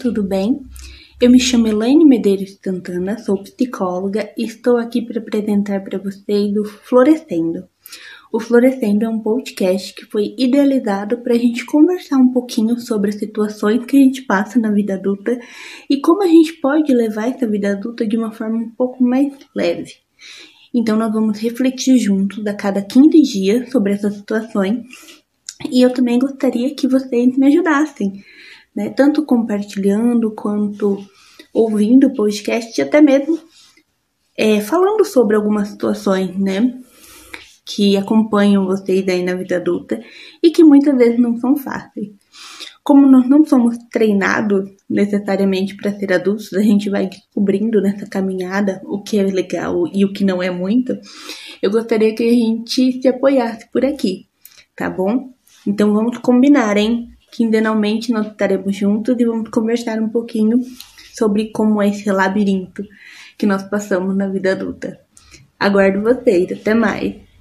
tudo bem? Eu me chamo Elaine Medeiros Santana, sou psicóloga e estou aqui para apresentar para vocês o Florescendo. O Florescendo é um podcast que foi idealizado para a gente conversar um pouquinho sobre as situações que a gente passa na vida adulta e como a gente pode levar essa vida adulta de uma forma um pouco mais leve. Então, nós vamos refletir juntos a cada 15 dias sobre essas situações e eu também gostaria que vocês me ajudassem né? Tanto compartilhando quanto ouvindo o podcast e até mesmo é, falando sobre algumas situações, né? Que acompanham vocês aí na vida adulta e que muitas vezes não são fáceis. Como nós não somos treinados necessariamente para ser adultos, a gente vai descobrindo nessa caminhada o que é legal e o que não é muito. Eu gostaria que a gente se apoiasse por aqui, tá bom? Então vamos combinar, hein? Quinzenalmente nós estaremos juntos e vamos conversar um pouquinho sobre como é esse labirinto que nós passamos na vida adulta. Aguardo vocês, até mais!